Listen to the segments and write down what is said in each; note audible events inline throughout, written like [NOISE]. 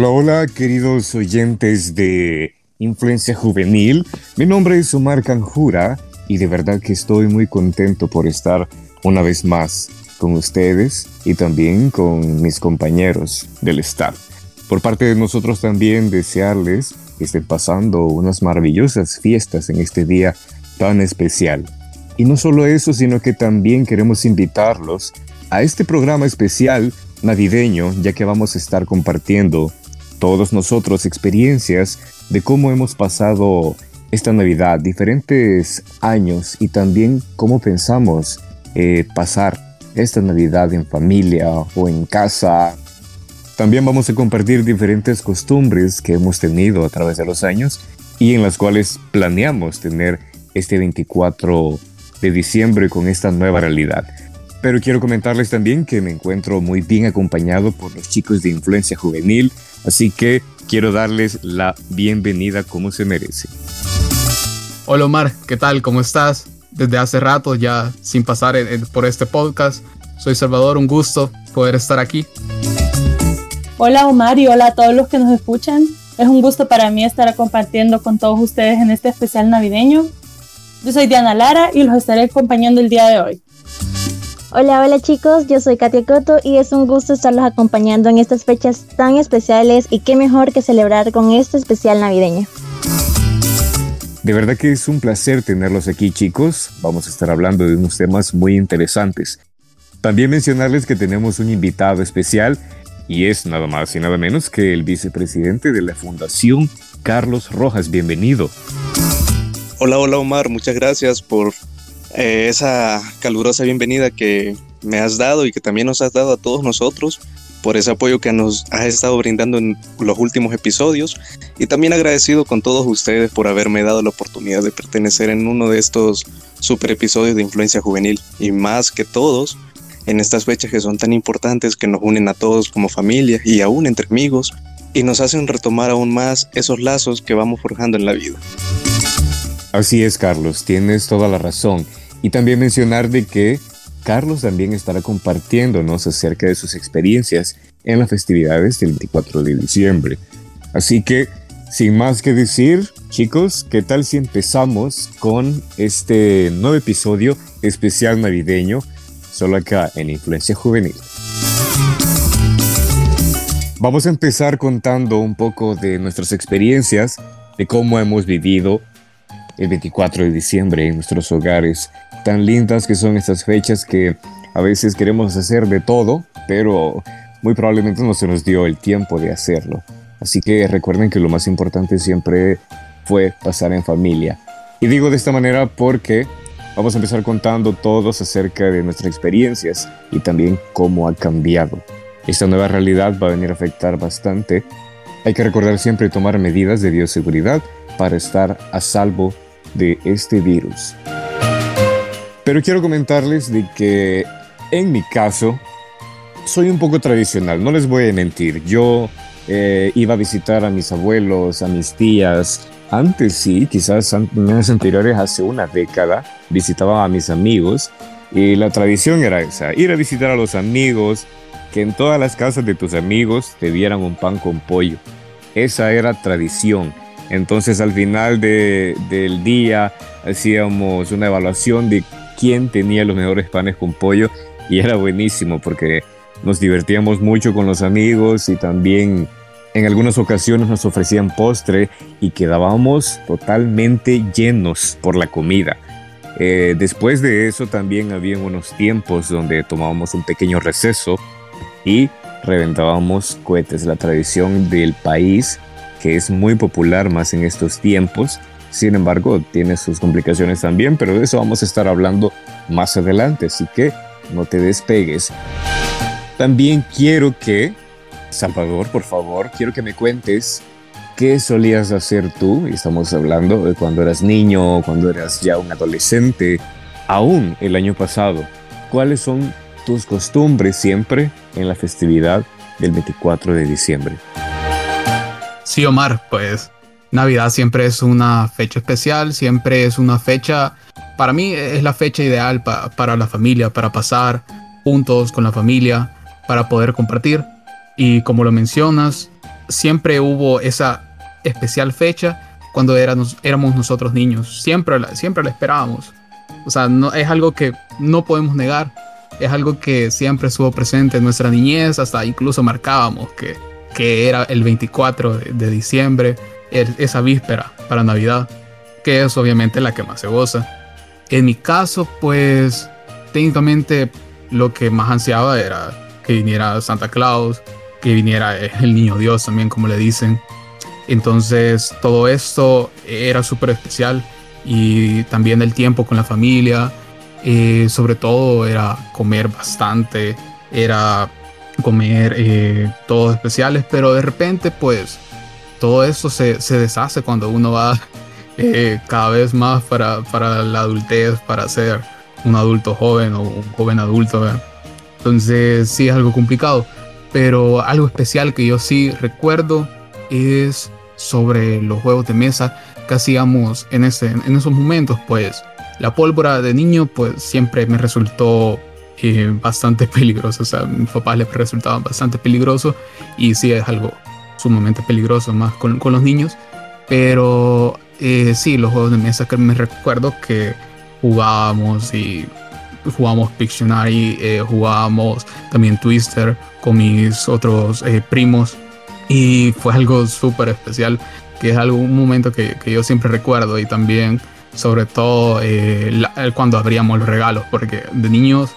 Hola, hola, queridos oyentes de Influencia Juvenil. Mi nombre es Omar Canjura y de verdad que estoy muy contento por estar una vez más con ustedes y también con mis compañeros del staff. Por parte de nosotros también desearles que estén pasando unas maravillosas fiestas en este día tan especial. Y no solo eso, sino que también queremos invitarlos a este programa especial navideño, ya que vamos a estar compartiendo todos nosotros experiencias de cómo hemos pasado esta Navidad, diferentes años y también cómo pensamos eh, pasar esta Navidad en familia o en casa. También vamos a compartir diferentes costumbres que hemos tenido a través de los años y en las cuales planeamos tener este 24 de diciembre con esta nueva realidad. Pero quiero comentarles también que me encuentro muy bien acompañado por los chicos de Influencia Juvenil, así que quiero darles la bienvenida como se merece. Hola Omar, ¿qué tal? ¿Cómo estás? Desde hace rato ya sin pasar por este podcast. Soy Salvador, un gusto poder estar aquí. Hola Omar y hola a todos los que nos escuchan. Es un gusto para mí estar compartiendo con todos ustedes en este especial navideño. Yo soy Diana Lara y los estaré acompañando el día de hoy. Hola, hola chicos, yo soy Katia Coto y es un gusto estarlos acompañando en estas fechas tan especiales y qué mejor que celebrar con este especial navideño. De verdad que es un placer tenerlos aquí chicos, vamos a estar hablando de unos temas muy interesantes. También mencionarles que tenemos un invitado especial y es nada más y nada menos que el vicepresidente de la Fundación, Carlos Rojas, bienvenido. Hola, hola Omar, muchas gracias por eh, esa calurosa bienvenida que me has dado y que también nos has dado a todos nosotros por ese apoyo que nos has estado brindando en los últimos episodios y también agradecido con todos ustedes por haberme dado la oportunidad de pertenecer en uno de estos super episodios de influencia juvenil y más que todos en estas fechas que son tan importantes que nos unen a todos como familia y aún entre amigos y nos hacen retomar aún más esos lazos que vamos forjando en la vida. Así es, Carlos, tienes toda la razón. Y también mencionar de que Carlos también estará compartiéndonos acerca de sus experiencias en las festividades del 24 de diciembre. Así que, sin más que decir, chicos, ¿qué tal si empezamos con este nuevo episodio especial navideño, solo acá en Influencia Juvenil? Vamos a empezar contando un poco de nuestras experiencias, de cómo hemos vivido el 24 de diciembre en nuestros hogares. Tan lindas que son estas fechas que a veces queremos hacer de todo, pero muy probablemente no se nos dio el tiempo de hacerlo. Así que recuerden que lo más importante siempre fue pasar en familia. Y digo de esta manera porque vamos a empezar contando todos acerca de nuestras experiencias y también cómo ha cambiado. Esta nueva realidad va a venir a afectar bastante. Hay que recordar siempre tomar medidas de bioseguridad para estar a salvo de este virus. Pero quiero comentarles de que en mi caso soy un poco tradicional, no les voy a mentir. Yo eh, iba a visitar a mis abuelos, a mis tías. Antes sí, quizás en años anteriores, hace una década, visitaba a mis amigos y la tradición era esa, ir a visitar a los amigos, que en todas las casas de tus amigos te dieran un pan con pollo. Esa era tradición. Entonces al final del día hacíamos una evaluación de quién tenía los mejores panes con pollo y era buenísimo porque nos divertíamos mucho con los amigos y también en algunas ocasiones nos ofrecían postre y quedábamos totalmente llenos por la comida. Eh, después de eso también había unos tiempos donde tomábamos un pequeño receso y reventábamos cohetes, la tradición del país que es muy popular más en estos tiempos. Sin embargo, tiene sus complicaciones también, pero de eso vamos a estar hablando más adelante, así que no te despegues. También quiero que, Salvador, por favor, quiero que me cuentes qué solías hacer tú, estamos hablando de cuando eras niño, cuando eras ya un adolescente, aún el año pasado. ¿Cuáles son tus costumbres siempre en la festividad del 24 de diciembre? Sí, Omar, pues Navidad siempre es una fecha especial, siempre es una fecha, para mí es la fecha ideal para la familia, para pasar juntos con la familia, para poder compartir. Y como lo mencionas, siempre hubo esa especial fecha cuando éramos, éramos nosotros niños. Siempre la, siempre la esperábamos. O sea, no, es algo que no podemos negar. Es algo que siempre estuvo presente en nuestra niñez, hasta incluso marcábamos que, que era el 24 de, diciembre, esa víspera para Navidad, que es obviamente la que más se goza. En mi caso, pues técnicamente lo que más ansiaba era que viniera Santa Claus, que viniera el niño Dios también, como le dicen. Entonces todo esto era súper especial y también el tiempo con la familia, eh, sobre todo era comer bastante, era comer eh, todos especiales, pero de repente pues todo eso se, se deshace cuando uno va [LAUGHS] eh, cada vez más para, para, la adultez, para ser un adulto joven o un joven adulto. Entonces sí es algo complicado, pero algo especial que yo sí recuerdo es sobre los juegos de mesa que hacíamos en, ese, en esos momentos, pues la pólvora de niño pues siempre me resultó eh, bastante peligroso, o sea, a mis papás les resultaban bastante peligroso y sí es algo sumamente peligroso más con, con los niños, pero eh, sí, los juegos de mesa que me recuerdo que jugábamos y jugábamos Pictionary, eh, jugábamos también Twister con mis otros eh, primos y fue algo súper especial, que es algo, un momento que, que, yo siempre recuerdo y también sobre todo eh, cuando abríamos los regalos, porque de niños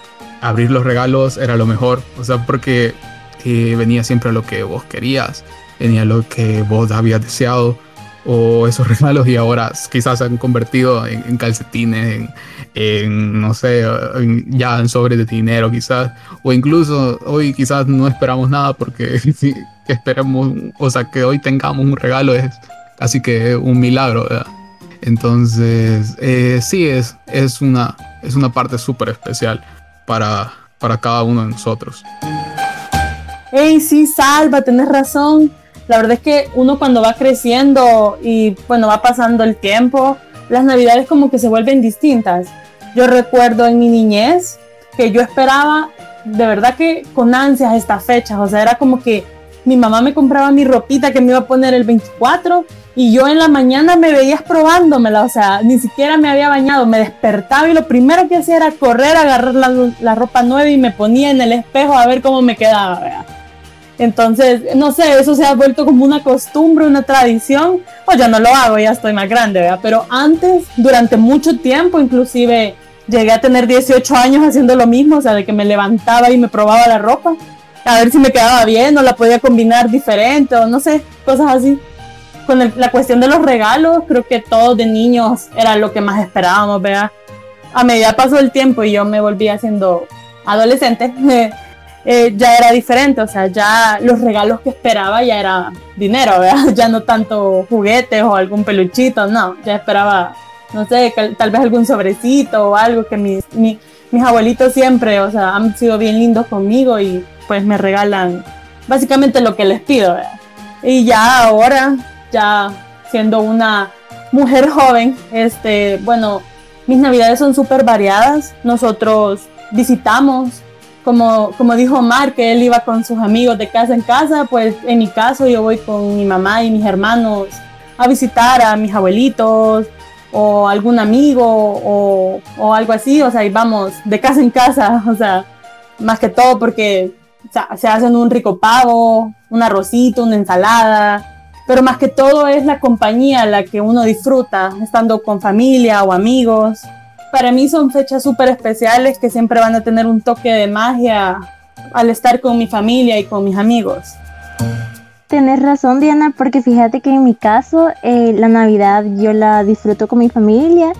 abrir los regalos era lo mejor, o sea, porque eh, venía siempre lo que vos querías, venía lo que vos habías deseado o esos [LAUGHS] regalos y ahora quizás se han convertido en, calcetines, en, no sé, ya en sobres de dinero quizás, o incluso hoy quizás no esperamos nada porque [LAUGHS] si esperemos, o sea, que hoy tengamos un regalo es casi que un milagro, ¿verdad? Entonces, eh, sí, es, es, una, es una parte súper especial para, para cada uno de nosotros. Hey, sí, Salva, tenés razón la verdad es que uno cuando va creciendo y bueno, va pasando el tiempo, las navidades como que se vuelven distintas. Yo recuerdo en mi niñez que yo esperaba de verdad que con ansias estas fechas, o sea, era como que mi mamá me compraba mi ropita que me iba a poner el 24 y yo en la mañana me veías probándomela, o sea, ni siquiera me había bañado, me despertaba y lo primero que hacía era correr, agarrar la, la ropa nueva y me ponía en el espejo a ver cómo me quedaba. ¿verdad? Entonces, no sé, eso se ha vuelto como una costumbre, una tradición. Pues yo no lo hago, ya estoy más grande, ¿verdad? Pero antes, durante mucho tiempo, inclusive llegué a tener 18 años haciendo lo mismo, o sea, de que me levantaba y me probaba la ropa, a ver si me quedaba bien o la podía combinar diferente o no sé, cosas así. Con la cuestión de los regalos, creo que todos de niños era lo que más esperábamos, ¿verdad? A medida pasó el tiempo y yo me volví haciendo adolescente, [LAUGHS] Eh, ya era diferente, o sea, ya los regalos que esperaba ya era dinero, ¿verdad? [LAUGHS] Ya no tanto juguetes o algún peluchito, no, ya esperaba, no sé, tal vez algún sobrecito o algo que mis, mis abuelitos siempre, o sea, han sido bien lindos conmigo y pues me regalan básicamente lo que les pido, ¿verdad? Y ya ahora, ya siendo una mujer joven, este, bueno, mis navidades son súper variadas, nosotros visitamos como, como dijo Omar, que él iba con sus amigos de casa en casa, pues en mi caso yo voy con mi mamá y mis hermanos a visitar a mis abuelitos o algún amigo o, o algo así, o sea, y vamos de casa en casa, [LAUGHS] o sea, más que todo porque o sea, se hacen un rico pavo, un arrocito, una ensalada, pero más que todo es la compañía la que uno disfruta, estando con familia o amigos para mí son fechas súper especiales que siempre van a tener un toque de magia al estar con mi familia y con mis amigos. Tienes razón, Diana, porque fíjate que en mi caso eh, la Navidad yo la disfruto con mi familia,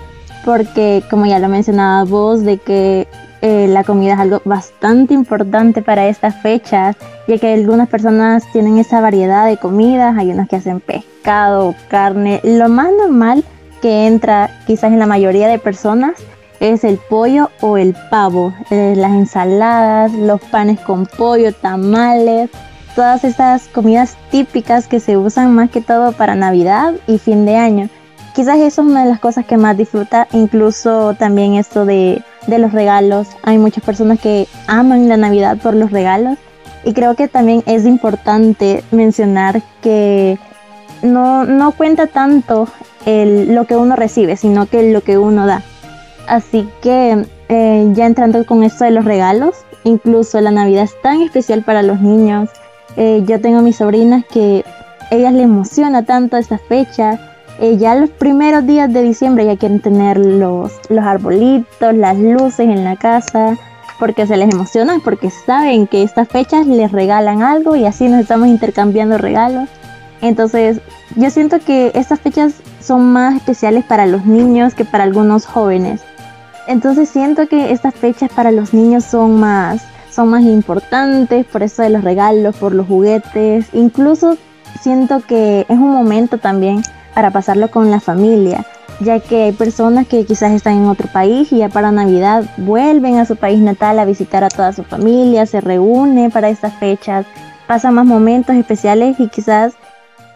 porque como ya lo mencionabas vos, de que eh, la comida es algo bastante importante para estas fechas, ya que algunas personas tienen esa variedad de comidas, hay unos que hacen pescado, carne, lo más normal que entra quizás en la mayoría de personas es el pollo o el pavo, eh, las ensaladas, los panes con pollo, tamales, todas estas comidas típicas que se usan más que todo para Navidad y fin de año. Quizás eso es una de las cosas que más disfruta, incluso también esto de, de los regalos. Hay muchas personas que aman la Navidad por los regalos Y creo que también es importante mencionar que no, no cuenta tanto el, lo que uno recibe, sino que lo que uno da. Así que eh, ya entrando con esto de los regalos, incluso la Navidad es tan especial para los niños. Eh, yo tengo mis sobrinas que ellas les emociona tanto esta fecha. Eh, ya los primeros días de diciembre ya quieren tener los, los arbolitos, las luces en la casa, porque se les emociona, porque saben que estas fechas les regalan algo y así nos estamos intercambiando regalos. Entonces, yo siento que estas fechas son más especiales para los niños que para algunos jóvenes. Entonces siento que estas fechas para los niños son más, son más importantes por eso de los regalos, por los juguetes. Incluso siento que es un momento también para pasarlo con la familia, ya que hay personas que quizás están en otro país y ya para Navidad vuelven a su país natal a visitar a toda su familia, se reúne para estas fechas, pasan más momentos especiales y quizás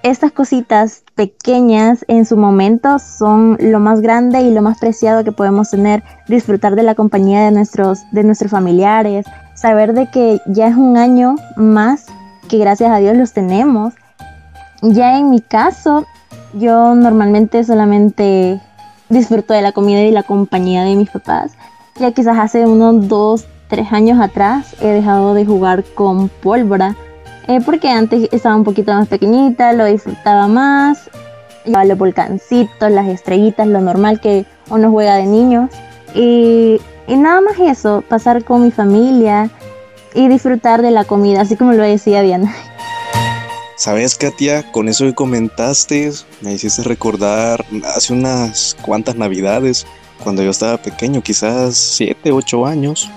estas cositas pequeñas en su momento son lo más grande y lo más preciado que podemos tener, disfrutar de la compañía de nuestros, de nuestros familiares, saber de que ya es un año más que gracias a Dios los tenemos. Ya en mi caso, yo normalmente solamente disfruto de la comida y la compañía de mis papás. Ya quizás hace unos dos, tres años atrás he dejado de jugar con pólvora eh, porque antes estaba un poquito más pequeñita, lo disfrutaba más, llevaba los volcancitos, las estrellitas, lo normal que uno juega de niños. Y, y nada más eso, pasar con mi familia y disfrutar de la comida, así como lo decía Diana. Sabes, Katia, con eso que comentaste, me hiciste recordar hace unas cuantas navidades, cuando yo estaba pequeño, quizás 7, 8 años.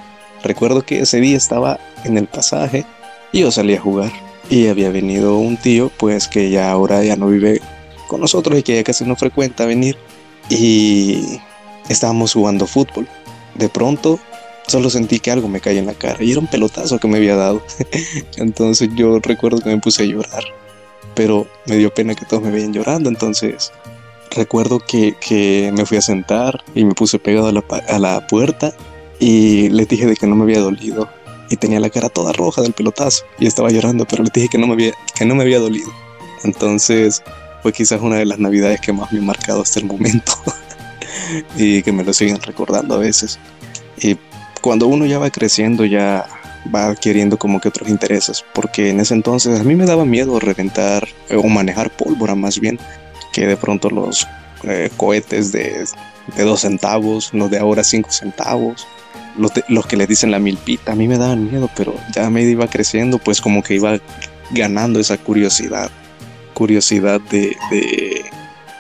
Recuerdo que ese día estaba en el pasaje y yo salí a jugar. Y había venido un tío, pues que ya ahora ya no vive con nosotros y que ya casi no frecuenta venir. Y estábamos jugando fútbol. De pronto solo sentí que algo me caía en la cara y era un pelotazo que me había dado. [LAUGHS] entonces yo recuerdo que me puse a llorar. Pero me dio pena que todos me veían llorando. Entonces recuerdo que, que me fui a sentar y me puse pegado a la, a la puerta y les dije de que no me había dolido y tenía la cara toda roja del pelotazo y estaba llorando, pero le dije que no me había, que no me había dolido. Entonces fue quizás una de las navidades que más me ha marcado hasta el momento [LAUGHS] y que me lo siguen recordando a veces. Y cuando uno ya va creciendo ya va adquiriendo como que otros intereses, porque en ese entonces a mí me daba miedo reventar o manejar pólvora más bien, que de pronto los eh, cohetes de, de dos centavos, los de ahora cinco centavos, los, que le dicen la milpita, a mí me daban miedo, pero ya me iba creciendo, pues como que iba ganando esa curiosidad, curiosidad de,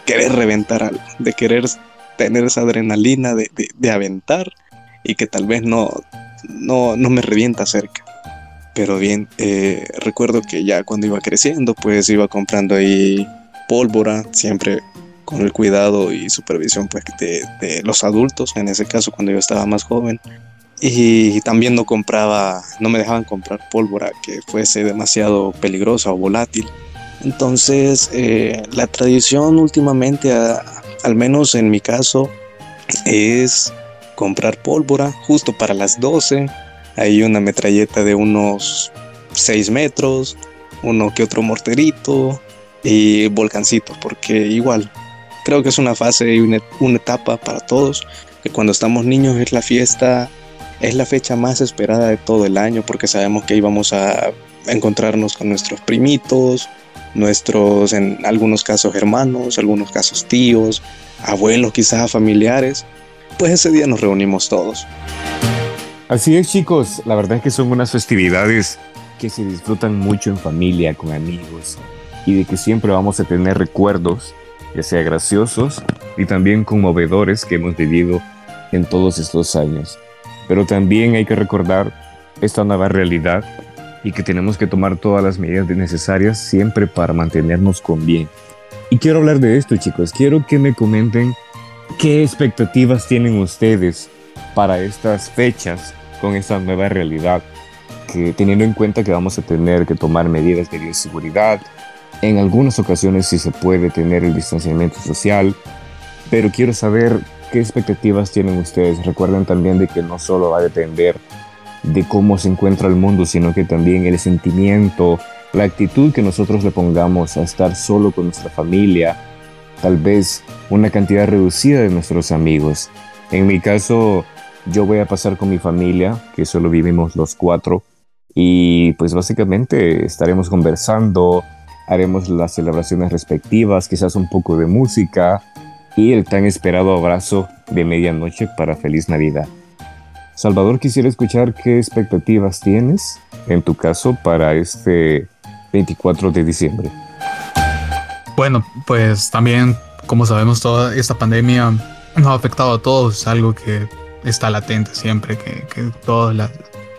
querer reventar algo, de querer tener esa adrenalina de, aventar y que tal vez no, no, me revienta cerca. Pero bien, eh, recuerdo que ya cuando iba creciendo, pues iba comprando ahí pólvora, siempre con el cuidado y supervisión pues, de, los adultos, en ese caso cuando yo estaba más joven. Y también no compraba, no me dejaban comprar pólvora que fuese demasiado peligrosa o volátil. Entonces, eh, la tradición últimamente, al menos en mi caso, es comprar pólvora justo para las 12. Hay una metralleta de unos 6 metros, uno que otro morterito y volcancitos, porque igual creo que es una fase y una, etapa para todos, que cuando estamos niños es la fiesta, es la fecha más esperada de todo el año, porque sabemos que íbamos a encontrarnos con nuestros primitos, nuestros, en algunos casos hermanos, algunos casos tíos, abuelos, quizás familiares, pues ese día nos reunimos todos. Así es chicos, la verdad es que son unas festividades que se disfrutan mucho en familia, con amigos, y de que siempre vamos a tener recuerdos ya sea graciosos y también conmovedores que hemos vivido en todos estos años. Pero también hay que recordar esta nueva realidad y que tenemos que tomar todas las medidas necesarias siempre para mantenernos con bien. Y quiero hablar de esto, chicos. Quiero que me comenten qué expectativas tienen ustedes para estas fechas con esta nueva realidad, que teniendo en cuenta que vamos a tener que tomar medidas de bioseguridad, en algunas ocasiones sí se puede tener el distanciamiento social, pero quiero saber qué expectativas tienen ustedes. Recuerden también de que no solo va a depender de cómo se encuentra el mundo, sino que también el sentimiento, la actitud que nosotros le pongamos a estar solo con nuestra familia, tal vez una cantidad reducida de nuestros amigos. En mi caso, yo voy a pasar con mi familia, que solo vivimos los cuatro, y pues básicamente estaremos conversando, haremos las celebraciones respectivas, quizás un poco de música y el tan esperado abrazo de medianoche para feliz Navidad. Salvador, quisiera escuchar qué expectativas tienes, en tu caso, para este 24 de diciembre. Bueno, pues también, como sabemos, toda esta pandemia nos ha afectado a todos, algo que está latente siempre, que, que todos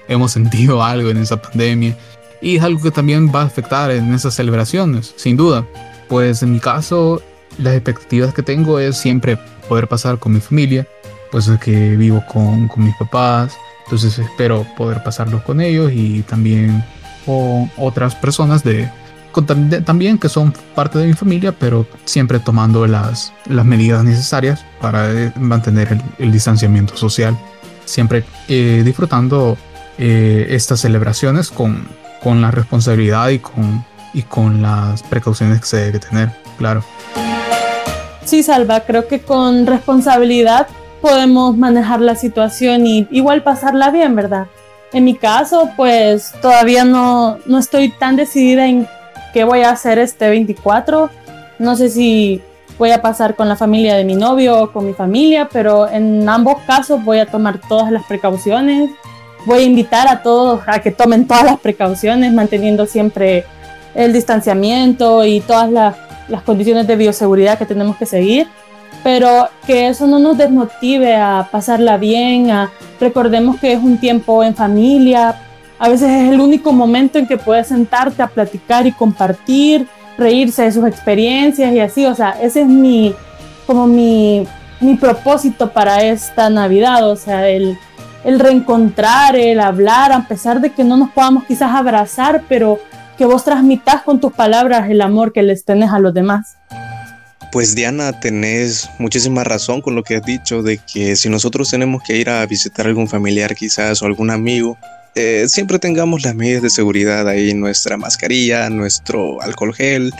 hemos sentido [LAUGHS] algo en esa pandemia. Y es algo que también va a afectar en esas celebraciones, sin duda. Pues en mi caso, las expectativas que tengo es siempre poder pasar con mi familia, pues es que vivo con, con mis papás, entonces espero poder pasarlos con ellos y también con otras personas de, también que son parte de mi familia, pero siempre tomando las, las medidas necesarias para eh, mantener el, el distanciamiento social, siempre eh, disfrutando eh, estas celebraciones con, con la responsabilidad y con, y con las precauciones que se debe tener, claro. Sí, Salva, creo que con responsabilidad podemos manejar la situación y igual pasarla bien, ¿verdad? En mi caso, pues todavía no, no estoy tan decidida en qué voy a hacer este 24. No sé si voy a pasar con la familia de mi novio o con mi familia, pero en ambos casos voy a tomar todas las precauciones voy a invitar a todos a que tomen todas las precauciones, manteniendo siempre el distanciamiento y todas las, las, condiciones de bioseguridad que tenemos que seguir, pero que eso no nos desmotive a pasarla bien, a, recordemos que es un tiempo en familia, a veces es el único momento en que puedes sentarte a platicar y compartir, reírse de sus experiencias y así, o sea, ese es mi, como mi, mi propósito para esta Navidad, o sea, el el reencontrar, el hablar, a pesar de que no nos podamos quizás abrazar, pero que vos transmitas con tus palabras el amor que les tenés a los demás. Pues Diana, tenés muchísima razón con lo que has dicho de que si nosotros tenemos que ir a visitar algún familiar quizás o algún amigo, eh, siempre tengamos las medidas de seguridad ahí, nuestra mascarilla, nuestro alcohol gel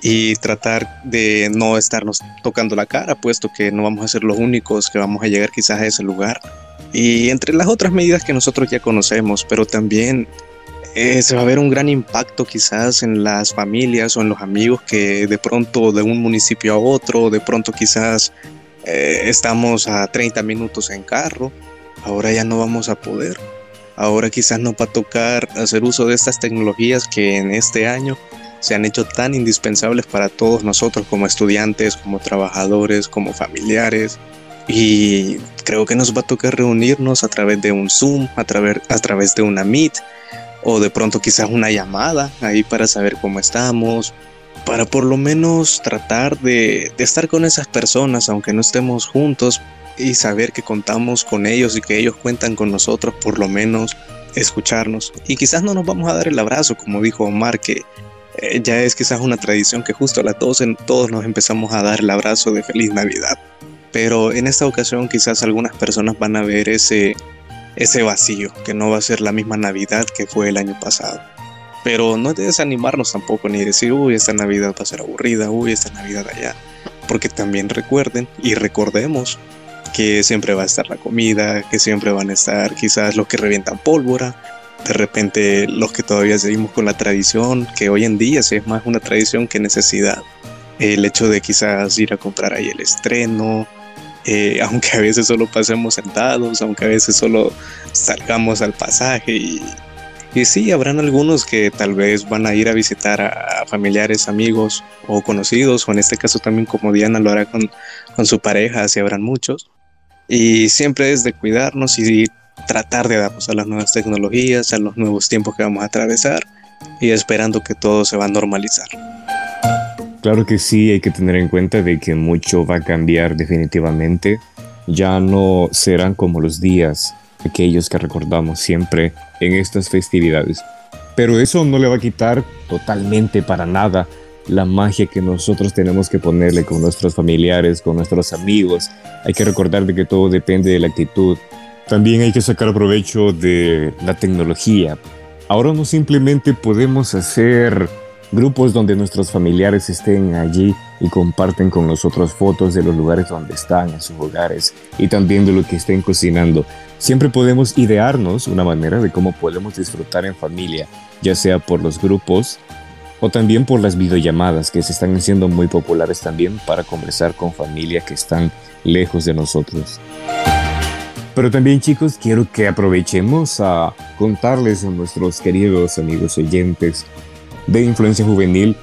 y tratar de no estarnos tocando la cara, puesto que no vamos a ser los únicos que vamos a llegar quizás a ese lugar. Y entre las otras medidas que nosotros ya conocemos, pero también eh, se va a ver un gran impacto quizás en las familias o en los amigos que de pronto de un municipio a otro, de pronto quizás eh, estamos a 30 minutos en carro, ahora ya no vamos a poder. Ahora quizás nos va a tocar hacer uso de estas tecnologías que en este año se han hecho tan indispensables para todos nosotros como estudiantes, como trabajadores, como familiares, y creo que nos va a tocar reunirnos a través de un Zoom, a través, a través de una Meet o de pronto quizás una llamada ahí para saber cómo estamos, para por lo menos tratar de, de estar con esas personas aunque no estemos juntos y saber que contamos con ellos y que ellos cuentan con nosotros, por lo menos escucharnos. Y quizás no nos vamos a dar el abrazo, como dijo Omar, que eh, ya es quizás una tradición que justo a las 12 todos nos empezamos a dar el abrazo de feliz Navidad pero en esta ocasión quizás algunas personas van a ver ese, ese vacío, que no va a ser la misma Navidad que fue el año pasado. Pero no de desanimarnos tampoco ni decir, uy, esta Navidad va a ser aburrida, uy, esta Navidad allá. Porque también recuerden y recordemos que siempre va a estar la comida, que siempre van a estar quizás los que revientan pólvora, de repente los que todavía seguimos con la tradición, que hoy en día sí es más una tradición que necesidad. El hecho de quizás ir a comprar ahí el estreno, eh, aunque a veces solo pasemos sentados, aunque a veces solo salgamos al pasaje y, y sí, habrán algunos que tal vez van a ir a visitar a, familiares, amigos o conocidos, o en este caso también como Diana lo hará con, con su pareja, así habrán muchos. Y siempre es de cuidarnos y tratar de adaptarnos a las nuevas tecnologías, a los nuevos tiempos que vamos a atravesar y esperando que todo se va a normalizar. Claro que sí, hay que tener en cuenta de que mucho va a cambiar definitivamente. Ya no serán como los días aquellos que recordamos siempre en estas festividades. Pero eso no le va a quitar totalmente para nada la magia que nosotros tenemos que ponerle con nuestros familiares, con nuestros amigos. Hay que recordar de que todo depende de la actitud. También hay que sacar provecho de la tecnología. Ahora no simplemente podemos hacer grupos donde nuestros familiares estén allí y comparten con nosotros fotos de los lugares donde están en sus hogares y también de lo que estén cocinando. Siempre podemos idearnos una manera de cómo podemos disfrutar en familia, ya sea por los grupos o también por las videollamadas que se están haciendo muy populares también para conversar con familia que están lejos de nosotros. Pero también chicos, quiero que aprovechemos a contarles a nuestros queridos amigos oyentes de Influencia Juvenil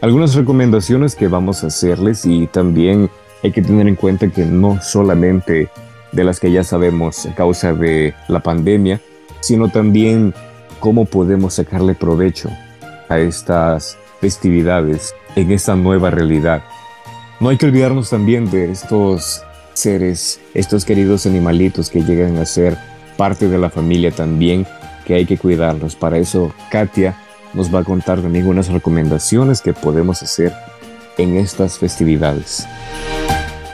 algunas recomendaciones que vamos a hacerles y también hay que tener en cuenta que no solamente de las que ya sabemos a causa de la pandemia, sino también cómo podemos sacarle provecho a estas festividades en esta nueva realidad. No hay que olvidarnos también de estos seres, estos queridos animalitos que llegan a ser parte de la familia también, que hay que cuidarlos. Para eso, Katia nos va a contar también unas recomendaciones que podemos hacer en estas festividades.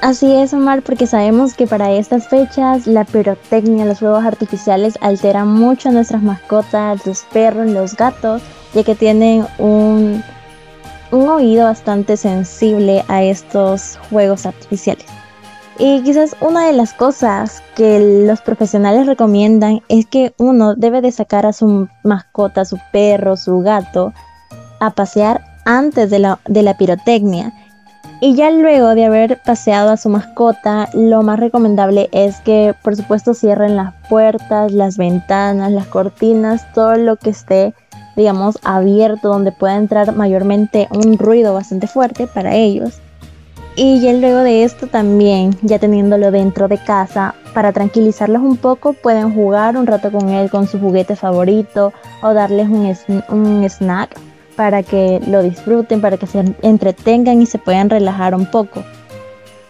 Así es, Omar, porque sabemos que para estas fechas la pirotecnia, los fuegos artificiales alteran mucho a nuestras mascotas, los perros, los gatos, ya que tienen un, un oído bastante sensible a estos juegos artificiales. Y quizás una de las cosas que los profesionales recomiendan es que uno debe de sacar a su mascota, su perro, su gato, a pasear antes de la, de la pirotecnia. Y ya luego de haber paseado a su mascota, lo más recomendable es que por supuesto cierren las puertas, las ventanas, las cortinas, todo lo que esté, digamos, abierto, donde pueda entrar mayormente un ruido bastante fuerte para ellos. Y ya luego de esto también, ya teniéndolo dentro de casa, para tranquilizarlos un poco, pueden jugar un rato con él con su juguete favorito o darles un, un snack para que lo disfruten, para que se entretengan y se puedan relajar un poco.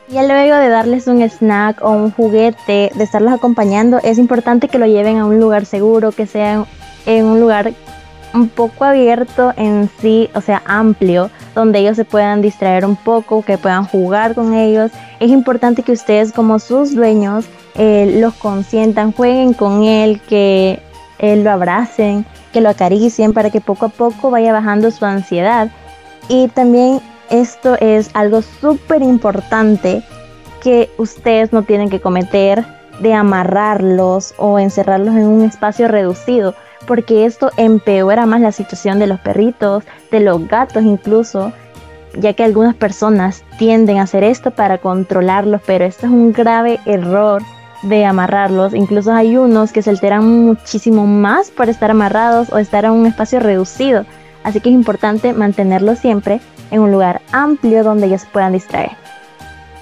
Ya luego de darles un snack o un juguete, de estarlos acompañando, es importante que lo lleven a un lugar seguro, que sea en un lugar un poco abierto en sí, o sea, amplio, donde ellos se puedan distraer un poco, que puedan jugar con ellos. Es importante que ustedes como sus dueños eh, los consientan, jueguen con él, que eh, lo abracen, que lo acaricien para que poco a poco vaya bajando su ansiedad. Y también esto es algo súper importante que ustedes no tienen que cometer de amarrarlos o encerrarlos en un espacio reducido porque esto empeora más la situación de los perritos, de los gatos incluso, ya que algunas personas tienden a hacer esto para controlarlos, pero esto es un grave error de amarrarlos. Incluso hay unos que se alteran muchísimo más por estar amarrados o estar en un espacio reducido. Así que es importante mantenerlos siempre en un lugar amplio donde ellos puedan distraer.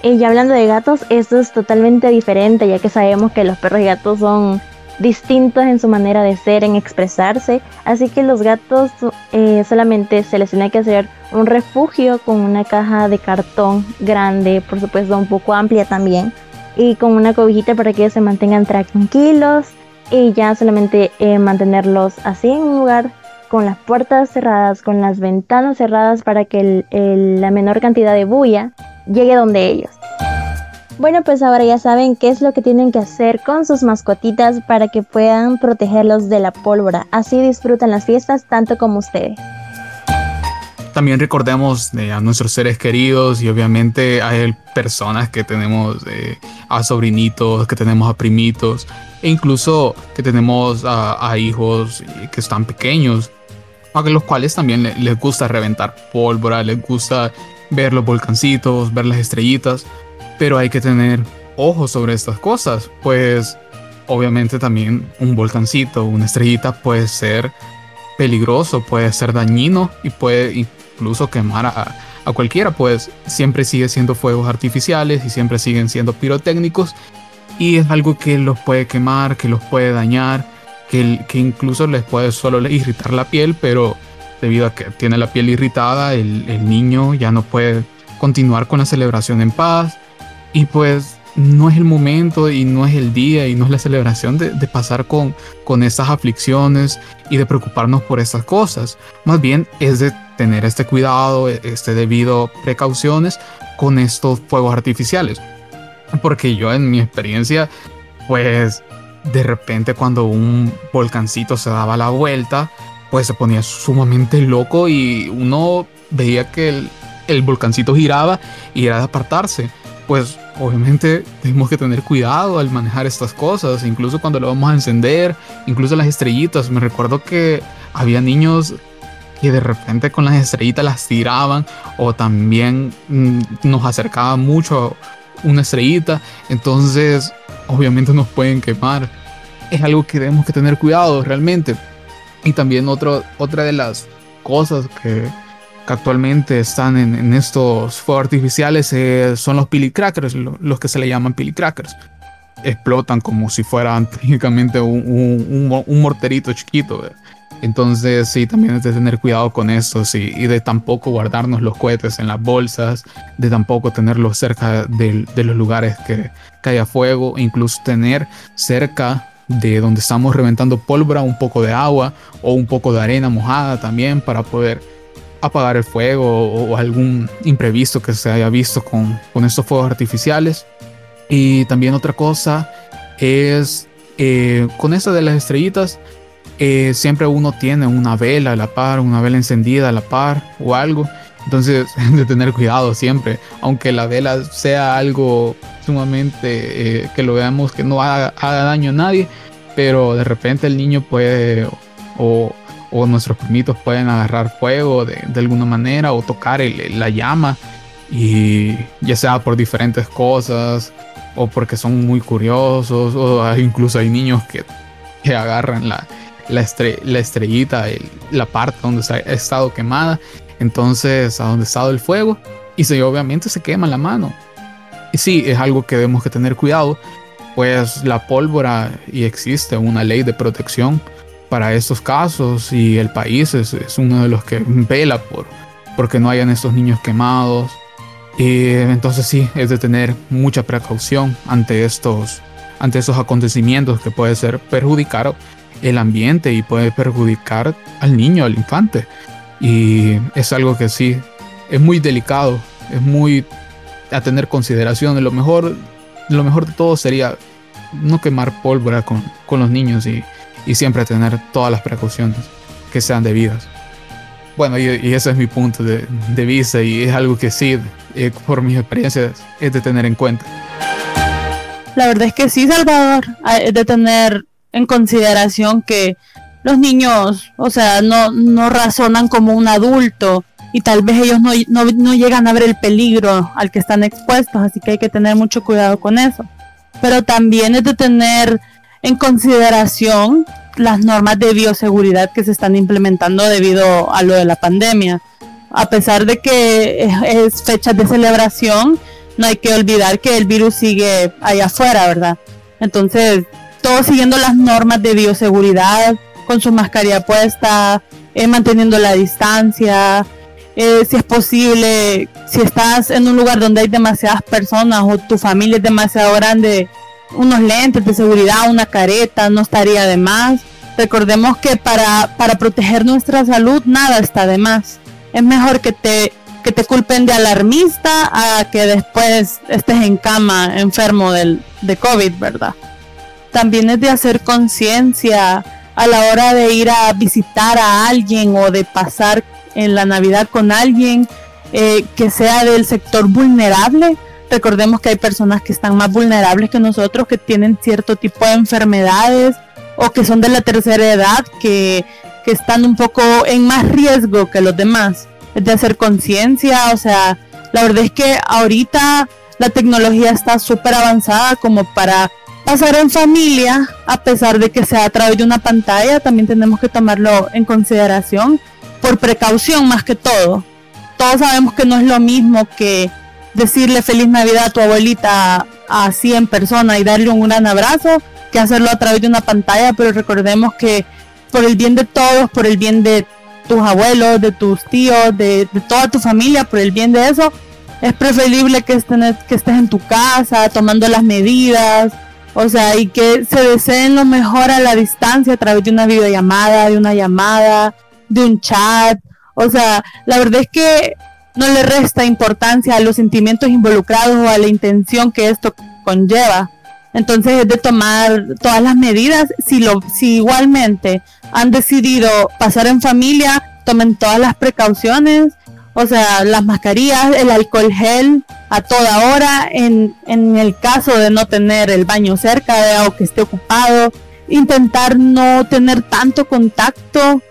Y hablando de gatos, esto es totalmente diferente, ya que sabemos que los perros y gatos son distintos en su manera de ser, en expresarse. Así que los gatos eh, solamente se les tiene que hacer un refugio con una caja de cartón grande, por supuesto un poco amplia también, y con una cobijita para que ellos se mantengan tranquilos y ya solamente eh, mantenerlos así en un lugar con las puertas cerradas, con las ventanas cerradas para que la menor cantidad de bulla llegue donde ellos. Bueno, pues ahora ya saben qué es lo que tienen que hacer con sus mascotitas para que puedan protegerlos de la pólvora. Así disfrutan las fiestas tanto como ustedes. También recordemos a nuestros seres queridos y obviamente hay personas que tenemos eh, a sobrinitos, que tenemos a primitos e incluso que tenemos a, hijos que están pequeños, a los cuales también les gusta reventar pólvora, les gusta ver los volcancitos, ver las estrellitas pero hay que tener ojos sobre estas cosas, pues obviamente también un volcancito, una estrellita puede ser peligroso, puede ser dañino y puede incluso quemar a, cualquiera, pues siempre sigue siendo fuegos artificiales y siempre siguen siendo pirotécnicos y es algo que los puede quemar, que los puede dañar, que, que incluso les puede solo irritar la piel, pero debido a que tiene la piel irritada, el, el niño ya no puede continuar con la celebración en paz y pues no es el momento y no es el día y no es la celebración de, pasar con, con estas aflicciones y de preocuparnos por estas cosas. Más bien es de tener este cuidado, este debido precauciones con estos fuegos artificiales. Porque yo en mi experiencia, pues de repente cuando un volcancito se daba la vuelta, pues se ponía sumamente loco y uno veía que el, el volcancito giraba y era de apartarse. Pues obviamente tenemos que tener cuidado al manejar estas cosas, incluso cuando lo vamos a encender, incluso las estrellitas. Me recuerdo que había niños que de repente con las estrellitas las tiraban o también mm, nos acercaba mucho una estrellita, entonces obviamente nos pueden quemar. Es algo que tenemos que tener cuidado realmente. Y también otro, otra de las cosas que, actualmente están en, estos fuegos artificiales eh, son los pilicrackers, los que se le llaman pilicrackers. Explotan como si fueran [LAUGHS] técnicamente un, un, morterito chiquito. Entonces sí, también es de tener cuidado con eso y de tampoco guardarnos los cohetes en las bolsas, de tampoco tenerlos cerca de, los lugares que, que haya fuego, incluso tener cerca de donde estamos reventando pólvora un poco de agua o un poco de arena mojada también para poder apagar el fuego o, algún imprevisto que se haya visto con, con, estos fuegos artificiales. Y también otra cosa es eh, con esto de las estrellitas, eh, siempre uno tiene una vela a la par, una vela encendida a la par o algo. Entonces, [LAUGHS] de tener cuidado siempre, aunque la vela sea algo sumamente eh, que lo veamos que no haga, daño a nadie, pero de repente el niño puede o, o nuestros primitos pueden agarrar fuego de, alguna manera o tocar la llama y ya sea por diferentes cosas o porque son muy curiosos o incluso hay niños que, que agarran la, la, la estrellita, la parte donde ha estado quemada, entonces a donde ha estado el fuego y se, obviamente se quema la mano. Y sí, es algo que debemos que tener cuidado, pues la pólvora y existe una ley de protección para estos casos y el país es, uno de los que vela por porque no hayan estos niños quemados. Y entonces sí, es de tener mucha precaución ante estos, ante estos acontecimientos que puede ser perjudicar el ambiente y puede perjudicar al niño, al infante. Y es algo que sí, es muy delicado, es muy a tener consideración. Lo mejor, lo mejor de todo sería no quemar pólvora con, con los niños y, y siempre tener todas las precauciones que sean debidas. Bueno, y, ese es mi punto de, vista y es algo que sí, eh, por mis experiencias, es de tener en cuenta. La verdad es que sí, Salvador, es de tener en consideración que los niños, o sea, no, no razonan como un adulto y tal vez ellos no, no, no, llegan a ver el peligro al que están expuestos, así que hay que tener mucho cuidado con eso. Pero también es de tener en consideración las normas de bioseguridad que se están implementando debido a lo de la pandemia. A pesar de que es, fecha de celebración, no hay que olvidar que el virus sigue allá afuera, ¿verdad? Entonces, todos siguiendo las normas de bioseguridad, con su mascarilla puesta, eh, manteniendo la distancia, eh, si es posible, si estás en un lugar donde hay demasiadas personas o tu familia es demasiado grande, unos lentes de seguridad, una careta, no estaría de más. Recordemos que para, para proteger nuestra salud nada está de más. Es mejor que te, que te culpen de alarmista a que después estés en cama enfermo del, de COVID, ¿verdad? También es de hacer conciencia a la hora de ir a visitar a alguien o de pasar en la Navidad con alguien eh, que sea del sector vulnerable Recordemos que hay personas que están más vulnerables que nosotros, que tienen cierto tipo de enfermedades o que son de la tercera edad, que, están un poco en más riesgo que los demás. Es de hacer conciencia, o sea, la verdad es que ahorita la tecnología está súper avanzada como para pasar en familia, a pesar de que sea a través de una pantalla, también tenemos que tomarlo en consideración por precaución más que todo. Todos sabemos que no es lo mismo que decirle feliz Navidad a tu abuelita así en persona y darle un gran abrazo que hacerlo a través de una pantalla, pero recordemos que por el bien de todos, por el bien de tus abuelos, de tus tíos, de, toda tu familia, por el bien de eso, es preferible que, estés, que estés en tu casa tomando las medidas, o sea, y que se deseen lo mejor a la distancia a través de una videollamada, de una llamada, de un chat. O sea, la verdad es que no le resta importancia a los sentimientos involucrados o a la intención que esto conlleva. Entonces es de tomar todas las medidas. Si, lo, si igualmente han decidido pasar en familia, tomen todas las precauciones, o sea, las mascarillas, el alcohol gel a toda hora, en, en el caso de no tener el baño cerca o que esté ocupado, intentar no tener tanto contacto,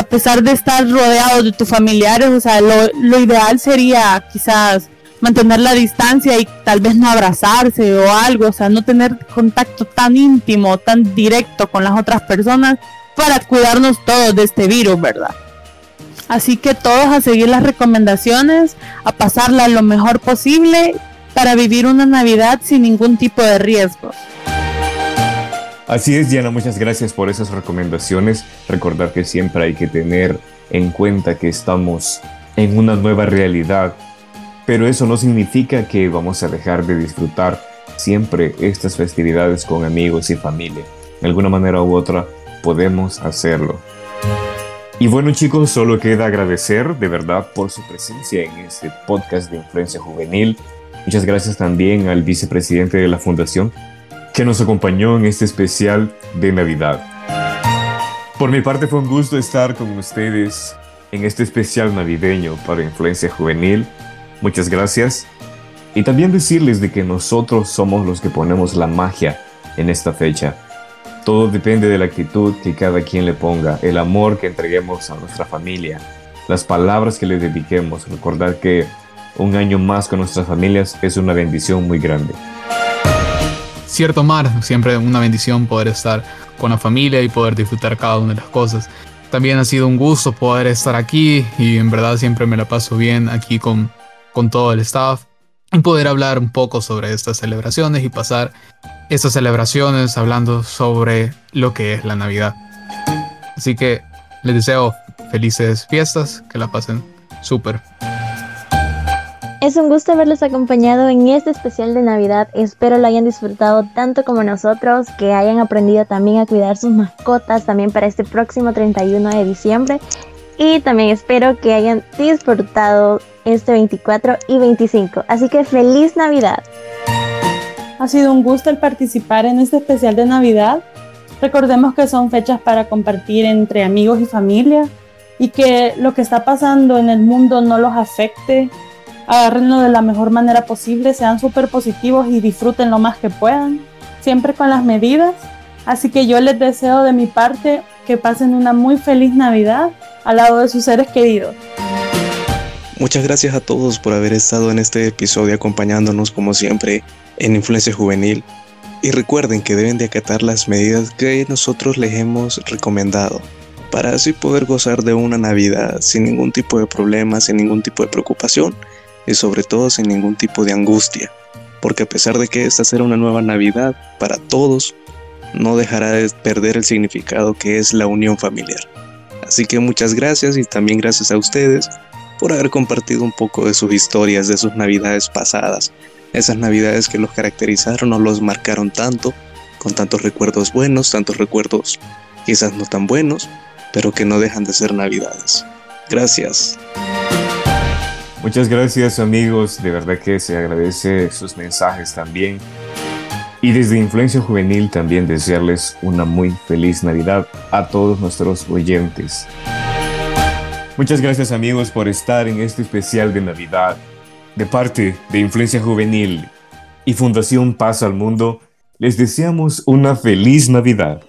a pesar de estar rodeado de tus familiares, o sea, lo, lo ideal sería quizás mantener la distancia y tal vez no abrazarse o algo, o sea, no tener contacto tan íntimo, tan directo con las otras personas para cuidarnos todos de este virus, ¿verdad? Así que todos a seguir las recomendaciones, a pasarla lo mejor posible para vivir una Navidad sin ningún tipo de riesgo. Así es, Diana, muchas gracias por esas recomendaciones. Recordar que siempre hay que tener en cuenta que estamos en una nueva realidad pero eso no significa que vamos a dejar de disfrutar siempre estas festividades con amigos y familia. De alguna manera u otra podemos hacerlo. Y bueno chicos, solo queda agradecer de verdad por su presencia en este podcast de Influencia Juvenil. Muchas gracias también al vicepresidente de la Fundación que nos acompañó en este especial de Navidad. Por mi parte fue un gusto estar con ustedes en este especial navideño para Influencia Juvenil. Muchas gracias. Y también decirles de que nosotros somos los que ponemos la magia en esta fecha. Todo depende de la actitud que cada quien le ponga, el amor que entreguemos a nuestra familia, las palabras que le dediquemos. Recordar que un año más con nuestras familias es una bendición muy grande. Cierto, Mar, siempre una bendición poder estar con la familia y poder disfrutar cada una de las cosas. También ha sido un gusto poder estar aquí y en verdad siempre me la paso bien aquí con, con todo el staff y poder hablar un poco sobre estas celebraciones y pasar estas celebraciones hablando sobre lo que es la Navidad. Así que les deseo felices fiestas, que la pasen súper. Es un gusto haberlos acompañado en este especial de Navidad. Espero lo hayan disfrutado tanto como nosotros, que hayan aprendido también a cuidar sus mascotas también para este próximo 31 de diciembre. Y también espero que hayan disfrutado este 24 y 25. Así que feliz Navidad. Ha sido un gusto el participar en este especial de Navidad. Recordemos que son fechas para compartir entre amigos y familia y que lo que está pasando en el mundo no los afecte. Agárrenlo de la mejor manera posible, sean súper positivos y disfruten lo más que puedan, siempre con las medidas. Así que yo les deseo de mi parte que pasen una muy feliz Navidad al lado de sus seres queridos. Muchas gracias a todos por haber estado en este episodio acompañándonos como siempre en Influencia Juvenil. Y recuerden que deben de acatar las medidas que nosotros les hemos recomendado para así poder gozar de una Navidad sin ningún tipo de problema, sin ningún tipo de preocupación y sobre todo sin ningún tipo de angustia. Porque a pesar de que esta será una nueva Navidad para todos, no dejará de perder el significado que es la unión familiar. Así que muchas gracias y también gracias a ustedes por haber compartido un poco de sus historias, de sus navidades pasadas, esas navidades que los caracterizaron o los marcaron tanto, con tantos recuerdos buenos, tantos recuerdos quizás no tan buenos, pero que no dejan de ser navidades. Gracias. Muchas gracias amigos, de verdad que se agradece sus mensajes también. Y desde Influencia Juvenil también desearles una muy feliz Navidad a todos nuestros oyentes. Muchas gracias amigos por estar en este especial de Navidad. De parte de Influencia Juvenil y Fundación Paz al Mundo, les deseamos una feliz Navidad.